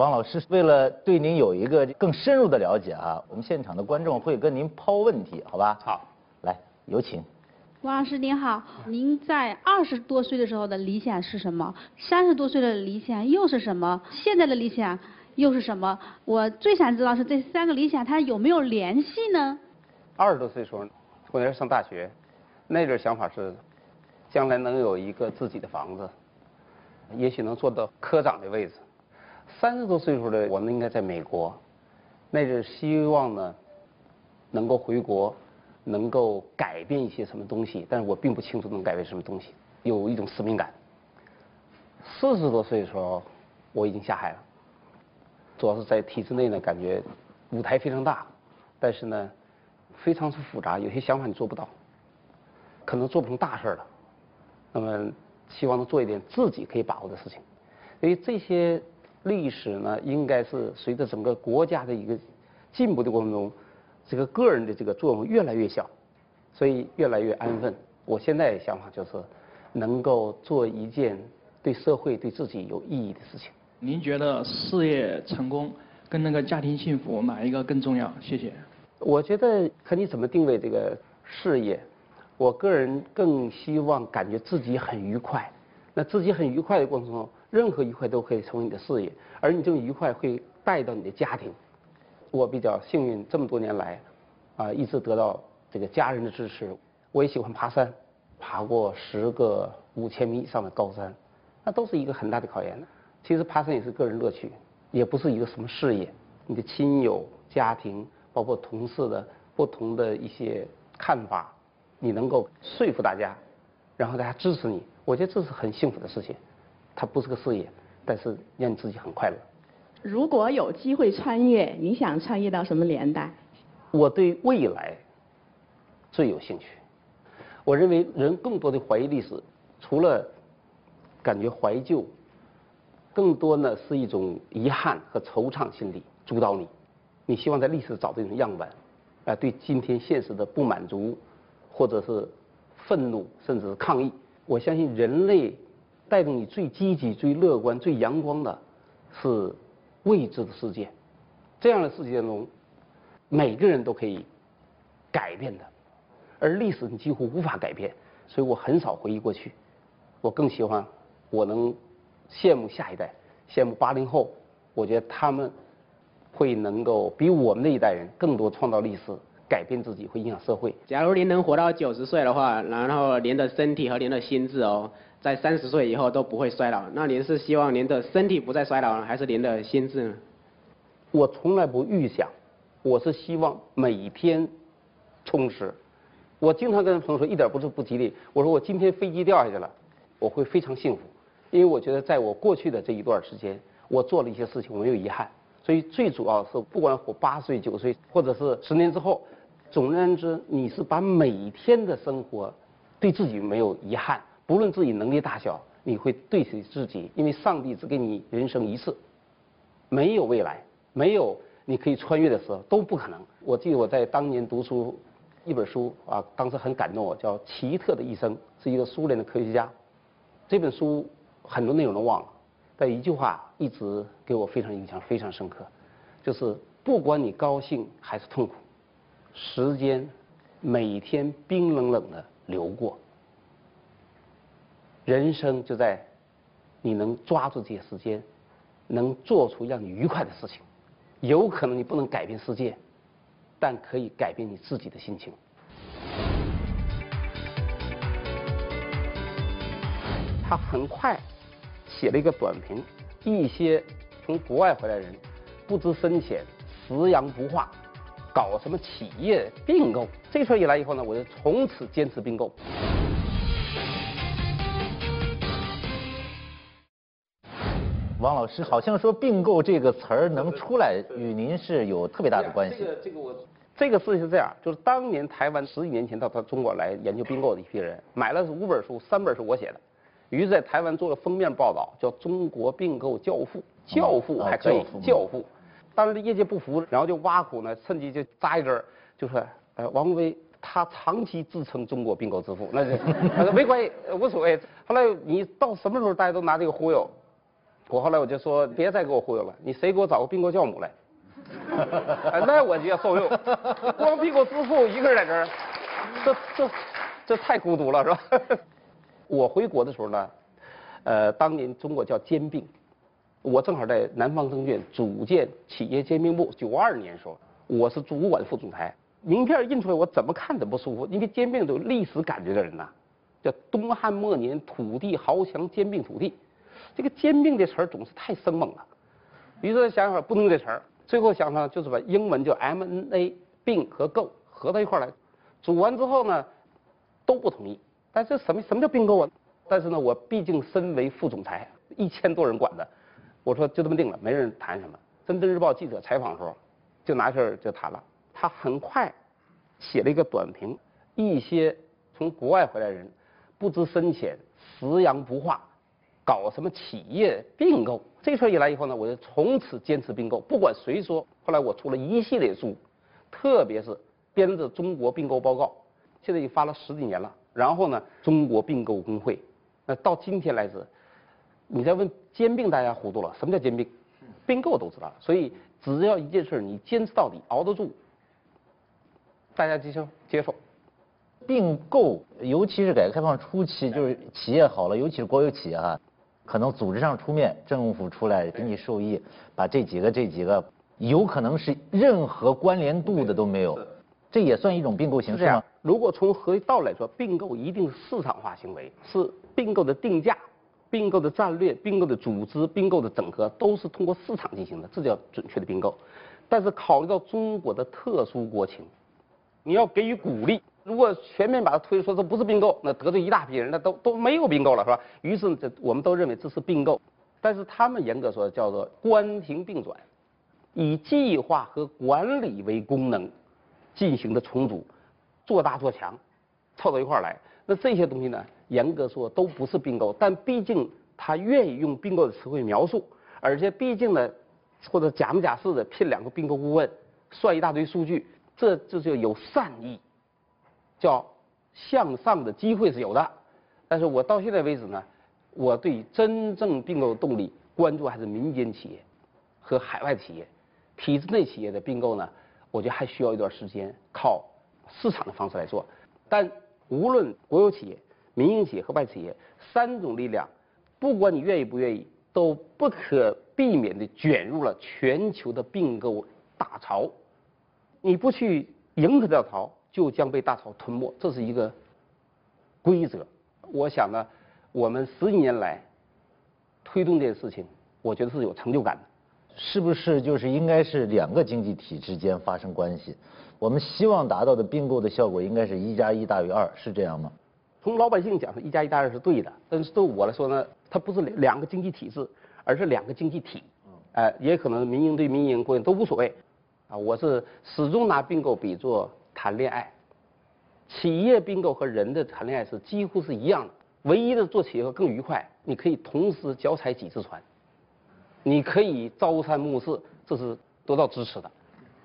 王老师，为了对您有一个更深入的了解啊，我们现场的观众会跟您抛问题，好吧？好，来有请。王老师您好，您在二十多岁的时候的理想是什么？三十多岁的理想又是什么？现在的理想又是什么？我最想知道是这三个理想它有没有联系呢？二十多岁时候，我那时候上大学，那阵想法是，将来能有一个自己的房子，也许能做到科长的位置。三十多岁时候的我们应该在美国，那是希望呢，能够回国，能够改变一些什么东西，但是我并不清楚能改变什么东西，有一种使命感。四十多岁的时候，我已经下海了，主要是在体制内呢，感觉舞台非常大，但是呢，非常之复杂，有些想法你做不到，可能做不成大事了。那么，希望能做一点自己可以把握的事情，所以这些。历史呢，应该是随着整个国家的一个进步的过程中，这个个人的这个作用越来越小，所以越来越安分。我现在想法就是，能够做一件对社会、对自己有意义的事情。您觉得事业成功跟那个家庭幸福哪一个更重要？谢谢。我觉得看你怎么定位这个事业。我个人更希望感觉自己很愉快。那自己很愉快的过程中。任何愉快都可以成为你的事业，而你这种愉快会带到你的家庭。我比较幸运，这么多年来，啊，一直得到这个家人的支持。我也喜欢爬山，爬过十个五千米以上的高山，那都是一个很大的考验。其实爬山也是个人乐趣，也不是一个什么事业。你的亲友、家庭，包括同事的不同的一些看法，你能够说服大家，然后大家支持你，我觉得这是很幸福的事情。它不是个事业，但是让你自己很快乐。如果有机会穿越，你想穿越到什么年代？我对未来最有兴趣。我认为人更多的怀疑历史，除了感觉怀旧，更多呢是一种遗憾和惆怅心理主导你。你希望在历史找这种样本，啊，对今天现实的不满足，或者是愤怒，甚至是抗议。我相信人类。带动你最积极、最乐观、最阳光的，是未知的世界。这样的世界中，每个人都可以改变的，而历史你几乎无法改变。所以我很少回忆过去，我更希望我能羡慕下一代，羡慕八零后。我觉得他们会能够比我们那一代人更多创造历史，改变自己，会影响社会。假如您能活到九十岁的话，然后您的身体和您的心智哦。在三十岁以后都不会衰老，那您是希望您的身体不再衰老呢，还是您的心智呢？我从来不预想，我是希望每天充实。我经常跟朋友说，一点不是不吉利。我说我今天飞机掉下去了，我会非常幸福，因为我觉得在我过去的这一段时间，我做了一些事情，我没有遗憾。所以最主要是，不管活八岁、九岁，或者是十年之后，总而言之，你是把每天的生活对自己没有遗憾。不论自己能力大小，你会对起自己，因为上帝只给你人生一次，没有未来，没有你可以穿越的时候，都不可能。我记得我在当年读书一本书啊，当时很感动我，叫《奇特的一生》，是一个苏联的科学家。这本书很多内容都忘了，但一句话一直给我非常印象非常深刻，就是不管你高兴还是痛苦，时间每天冰冷冷的流过。人生就在你能抓住这些时间，能做出让你愉快的事情。有可能你不能改变世界，但可以改变你自己的心情。他很快写了一个短评：一些从国外回来的人不知深浅，食洋不化，搞什么企业并购。这事儿一来以后呢，我就从此坚持并购。王老师好像说并购这个词儿能出来，与您是有特别大的关系。这个这个我这个事情是这样，就是当年台湾十几年前到他中国来研究并购的一批人，买了五本书，三本是我写的，于是在台湾做了封面报道，叫“中国并购教父”，教父还可以，教父。当时业界不服，然后就挖苦呢，趁机就扎一根就说，呃，王威他长期自称中国并购之父，那就没关系，无所谓。后来你到什么时候大家都拿这个忽悠，我后来我就说别再给我忽悠了，你谁给我找个并购教母来？那我就要受用，光并购之父一个人在这儿，这这这太孤独了是吧？我回国的时候呢，呃，当年中国叫兼并，我正好在南方证券组建企业兼并部，九二年时候，我是主管副总裁，名片印出来我怎么看怎么不舒服，因为兼并都有历史感觉的人呐，叫东汉末年土地豪强兼并土地，这个兼并这词儿总是太生猛了，于是想想不能用这词儿。最后想法就是把英文叫 M N A 并和购合到一块来，组完之后呢都不同意。但是什么什么叫并购啊？但是呢，我毕竟身为副总裁，一千多人管的，我说就这么定了，没人谈什么。深圳日报记者采访的时候，就拿事儿就谈了。他很快写了一个短评，一些从国外回来人不知深浅，食洋不化。搞什么企业并购？这事儿一来以后呢，我就从此坚持并购，不管谁说。后来我出了一系列书，特别是编着《中国并购报告》，现在已经发了十几年了。然后呢，中国并购工会，那到今天来止，你再问兼并，大家糊涂了。什么叫兼并？并购都知道。所以只要一件事你坚持到底，熬得住，大家接受接受。并购，尤其是改革开放初期，就是企业好了，尤其是国有企业啊。可能组织上出面，政府出来给你授意，把这几个这几个，有可能是任何关联度的都没有，这也算一种并购形式吗？如果从合理道理来说，并购一定是市场化行为，是并购的定价、并购的战略、并购的组织、并购的整合，都是通过市场进行的，这叫准确的并购。但是考虑到中国的特殊国情，你要给予鼓励。如果全面把它推说这不是并购，那得罪一大批人，那都都没有并购了，是吧？于是这我们都认为这是并购，但是他们严格说叫做关停并转，以计划和管理为功能进行的重组，做大做强，凑到一块儿来。那这些东西呢，严格说都不是并购，但毕竟他愿意用并购的词汇描述，而且毕竟呢，或者假模假式的聘两个并购顾问，算一大堆数据，这就是有善意。叫向上的机会是有的，但是我到现在为止呢，我对真正并购的动力关注还是民间企业和海外企业，体制内企业的并购呢，我觉得还需要一段时间，靠市场的方式来做。但无论国有企业、民营企业和外企业三种力量，不管你愿意不愿意，都不可避免地卷入了全球的并购大潮。你不去迎合这潮。就将被大潮吞没，这是一个规则。我想呢，我们十几年来推动这件事情，我觉得是有成就感的。是不是就是应该是两个经济体之间发生关系？我们希望达到的并购的效果应该是一加一大于二，是这样吗？从老百姓讲，是一加一大于二是对的。但是对我来说呢，它不是两个经济体制，而是两个经济体。哎，也可能民营对民营，国营都无所谓。啊，我是始终拿并购比作。谈恋爱，企业并购和人的谈恋爱是几乎是一样的，唯一的做企业更愉快，你可以同时脚踩几只船，你可以朝三暮四，这是得到支持的。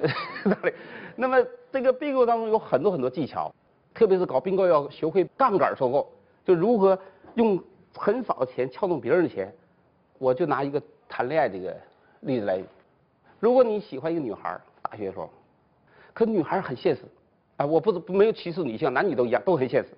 那么这个并购当中有很多很多技巧，特别是搞并购要学会杠杆收购，就如何用很少的钱撬动别人的钱。我就拿一个谈恋爱这个例子来，如果你喜欢一个女孩，大学时候。可女孩很现实，啊，我不是没有歧视女性，男女都一样，都很现实。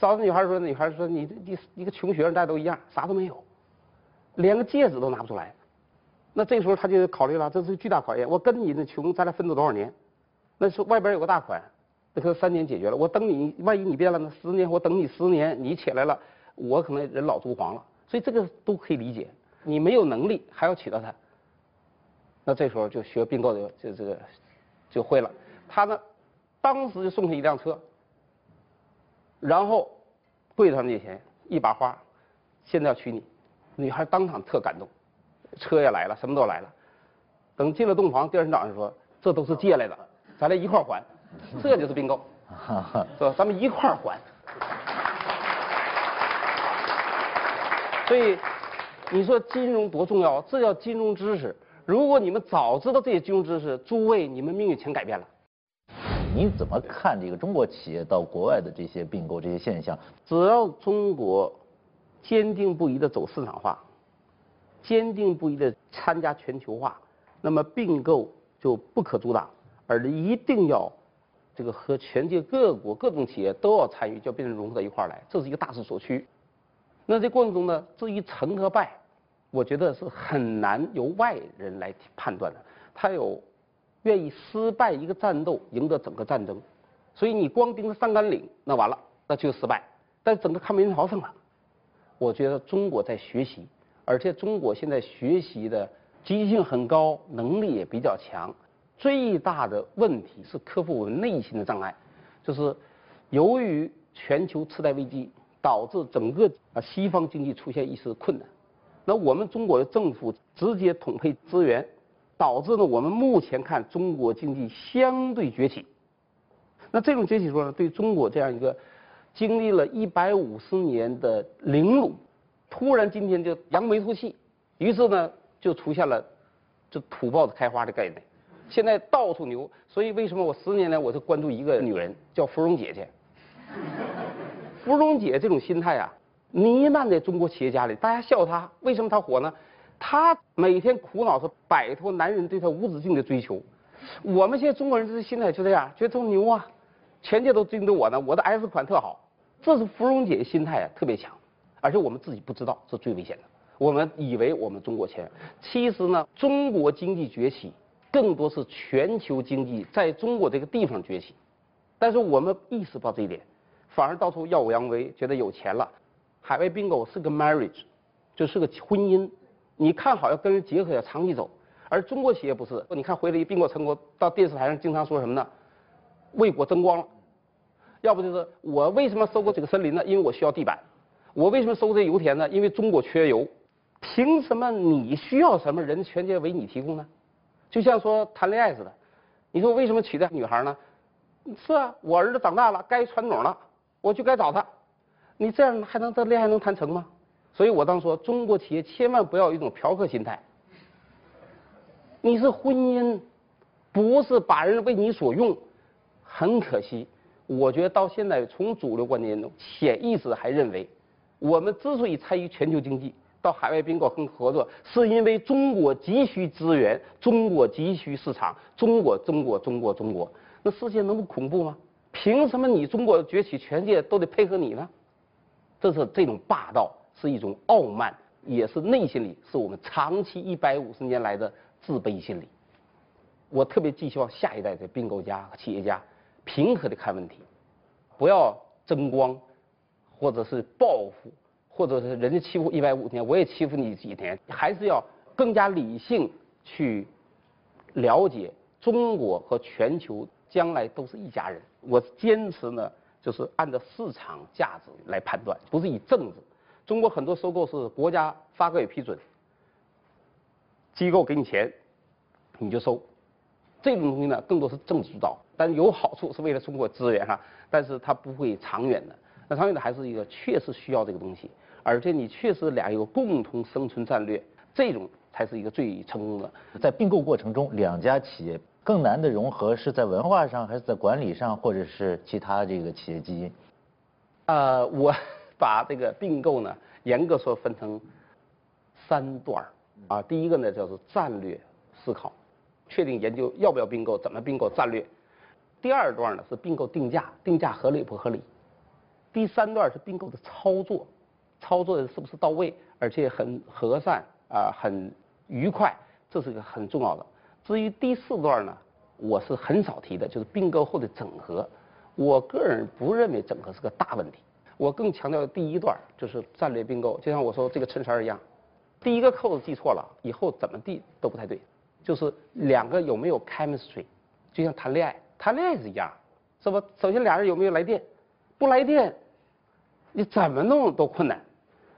找女孩说，女孩说你你一个穷学生，大家都一样，啥都没有，连个戒指都拿不出来。那这时候他就考虑了，这是巨大考验。我跟你那穷，咱俩分走多少年？那是外边有个大款，那可三年解决了。我等你，万一你变了呢？十年，我等你十年，你起来了，我可能人老珠黄了。所以这个都可以理解。你没有能力还要娶到她，那这时候就学并购的就这个。就会了，他呢，当时就送他一辆车，然后跪在他面前，一把花，现在要娶你，女孩当场特感动，车也来了，什么都来了。等进了洞房，第二天早上说这都是借来的，咱俩一块儿还，这就是并购，是吧？咱们一块儿还。所以，你说金融多重要？这叫金融知识。如果你们早知道这些金融知识，诸位，你们命运全改变了。你怎么看这个中国企业到国外的这些并购这些现象？只要中国坚定不移的走市场化，坚定不移的参加全球化，那么并购就不可阻挡，而一定要这个和全界各国各种企业都要参与，就变成融合到一块儿来，这是一个大势所趋。那这过程中呢，至于成和败，我觉得是很难由外人来判断的。他有愿意失败一个战斗，赢得整个战争，所以你光盯着上甘岭，那完了，那就失败。但整个抗美援朝胜了，我觉得中国在学习，而且中国现在学习的积极性很高，能力也比较强。最大的问题是克服我们内心的障碍，就是由于全球次贷危机导致整个啊西方经济出现一丝困难。那我们中国的政府直接统配资源，导致呢我们目前看中国经济相对崛起。那这种崛起说呢，对中国这样一个经历了一百五十年的凌辱，突然今天就扬眉吐气，于是呢就出现了就土豹子开花的概念。现在到处牛，所以为什么我十年来我就关注一个女人叫芙蓉姐姐？芙蓉姐这种心态啊。弥漫在中国企业家里，大家笑她，为什么她火呢？他每天苦恼是摆脱男人对他无止境的追求。我们现在中国人这心态就这样，觉得都牛啊，全界都盯着我呢，我的 S 款特好。这是芙蓉姐的心态啊，特别强，而且我们自己不知道，是最危险的。我们以为我们中国前，其实呢，中国经济崛起更多是全球经济在中国这个地方崛起，但是我们意识不到这一点，反而到处耀武扬威，觉得有钱了。海外并购是个 marriage，就是个婚姻，你看好要跟人结合要长期走，而中国企业不是，你看回来一并购成功，到电视台上经常说什么呢？为国争光了，要不就是我为什么收购这个森林呢？因为我需要地板，我为什么收这油田呢？因为中国缺油，凭什么你需要什么人全皆为你提供呢？就像说谈恋爱似的，你说为什么娶的女孩呢？是啊，我儿子长大了该传种了，我就该找他。你这样还能这恋爱能谈成吗？所以我当说，中国企业千万不要有一种嫖客心态。你是婚姻，不是把人为你所用。很可惜，我觉得到现在从主流观念中，潜意识还认为，我们之所以参与全球经济，到海外并购跟合作，是因为中国急需资源，中国急需市场，中国中国中国中国。那世界能不恐怖吗？凭什么你中国崛起，全世界都得配合你呢？这是这种霸道，是一种傲慢，也是内心里是我们长期一百五十年来的自卑心理。我特别寄希望下一代的并购家企业家平和的看问题，不要争光，或者是报复，或者是人家欺负一百五十年，我也欺负你几年，还是要更加理性去了解中国和全球将来都是一家人。我坚持呢。就是按照市场价值来判断，不是以政治。中国很多收购是国家发改委批准，机构给你钱，你就收。这种东西呢，更多是政治主导，但是有好处是为了中国资源哈，但是它不会长远的。那长远的还是一个确实需要这个东西，而且你确实俩有共同生存战略，这种才是一个最成功的。在并购过程中，两家企业。更难的融合是在文化上，还是在管理上，或者是其他这个企业基因？呃，我把这个并购呢，严格说分成三段啊。第一个呢叫做战略思考，确定研究要不要并购，怎么并购战略。第二段呢是并购定价，定价合理不合理。第三段是并购的操作，操作的是不是到位，而且很和善啊，很愉快，这是个很重要的。至于第四段呢，我是很少提的，就是并购后的整合。我个人不认为整合是个大问题，我更强调的第一段，就是战略并购。就像我说这个衬衫一样，第一个扣子系错了，以后怎么地都不太对。就是两个有没有 chemistry，就像谈恋爱，谈恋爱是一样，是吧？首先俩人有没有来电，不来电，你怎么弄都困难。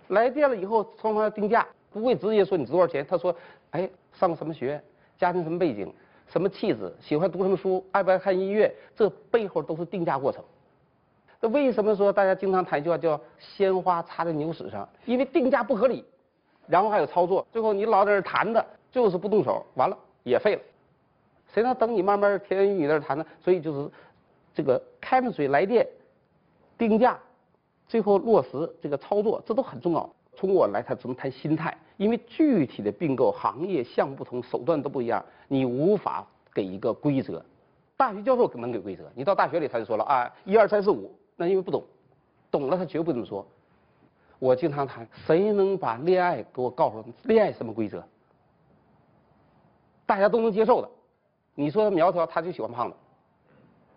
来电了以后，双方要定价，不会直接说你值多少钱，他说，哎，上什么学，家庭什么背景，什么气质，喜欢读什么书，爱不爱看音乐，这背后都是定价过程。那为什么说大家经常谈一句话叫“鲜花插在牛屎上”？因为定价不合理，然后还有操作，最后你老在这谈的，就是不动手，完了也废了。谁能等你慢慢甜言蜜语在这谈呢？所以就是这个开门水来电，定价，最后落实这个操作，这都很重要。从我来谈，只能谈心态，因为具体的并购行业项目不同，手段都不一样，你无法给一个规则。大学教授可能给规则，你到大学里他就说了啊，一二三四五，那因为不懂，懂了他绝不这么说。我经常谈，谁能把恋爱给我告诉恋爱什么规则？大家都能接受的。你说苗条，他就喜欢胖的；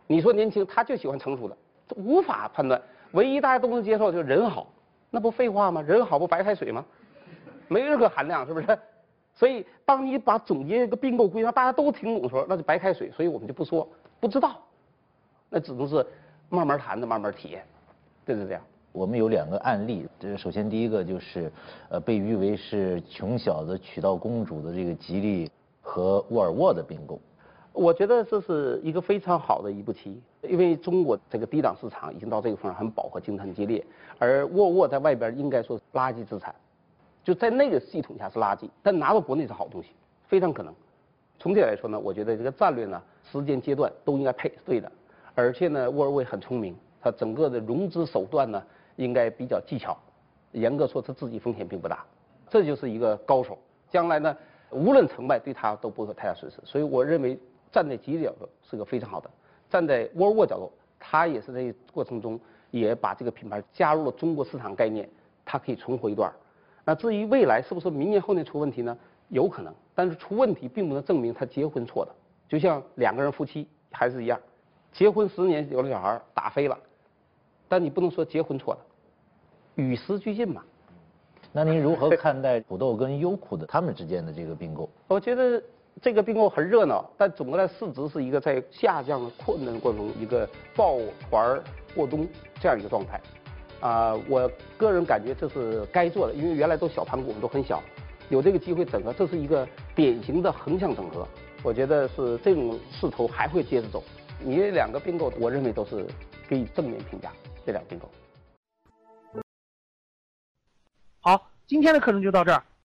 你说年轻，他就喜欢成熟的，这无法判断。唯一大家都能接受就是人好，那不废话吗？人好不白开水吗？没任何含量，是不是？所以，当你把总结一个并购规则大家都听懂的时候，那就白开水。所以我们就不说，不知道，那只能是慢慢谈的，慢慢体验，对对对。我们有两个案例，这首先第一个就是，呃，被誉为是穷小子娶到公主的这个吉利和沃尔沃的并购。我觉得这是一个非常好的一步棋，因为中国这个低档市场已经到这个份上很饱和，竞争很激烈，而沃尔沃在外边应该说是垃圾资产，就在那个系统下是垃圾，但拿到国内是好东西，非常可能。总体来说呢，我觉得这个战略呢，时间阶段都应该配是对的，而且呢，沃尔沃很聪明，它整个的融资手段呢应该比较技巧，严格说它自己风险并不大，这就是一个高手，将来呢无论成败对他都不会太大损失，所以我认为。站在吉利角度是个非常好的，站在沃尔沃角度，他也是在过程中也把这个品牌加入了中国市场概念，它可以存活一段。那至于未来是不是明年后年出问题呢？有可能，但是出问题并不能证明他结婚错的。就像两个人夫妻还是一样，结婚十年有了小孩打飞了，但你不能说结婚错了，与时俱进嘛。那您如何看待土豆跟优酷的他们之间的这个并购？我觉得。这个并购很热闹，但总的来市值是一个在下降困难过程中一个抱团过冬这样一个状态。啊，我个人感觉这是该做的，因为原来都小盘股，我们都很小，有这个机会整合，这是一个典型的横向整合。我觉得是这种势头还会接着走。你这两个并购，我认为都是可以正面评价。这两个并购。好，今天的课程就到这儿。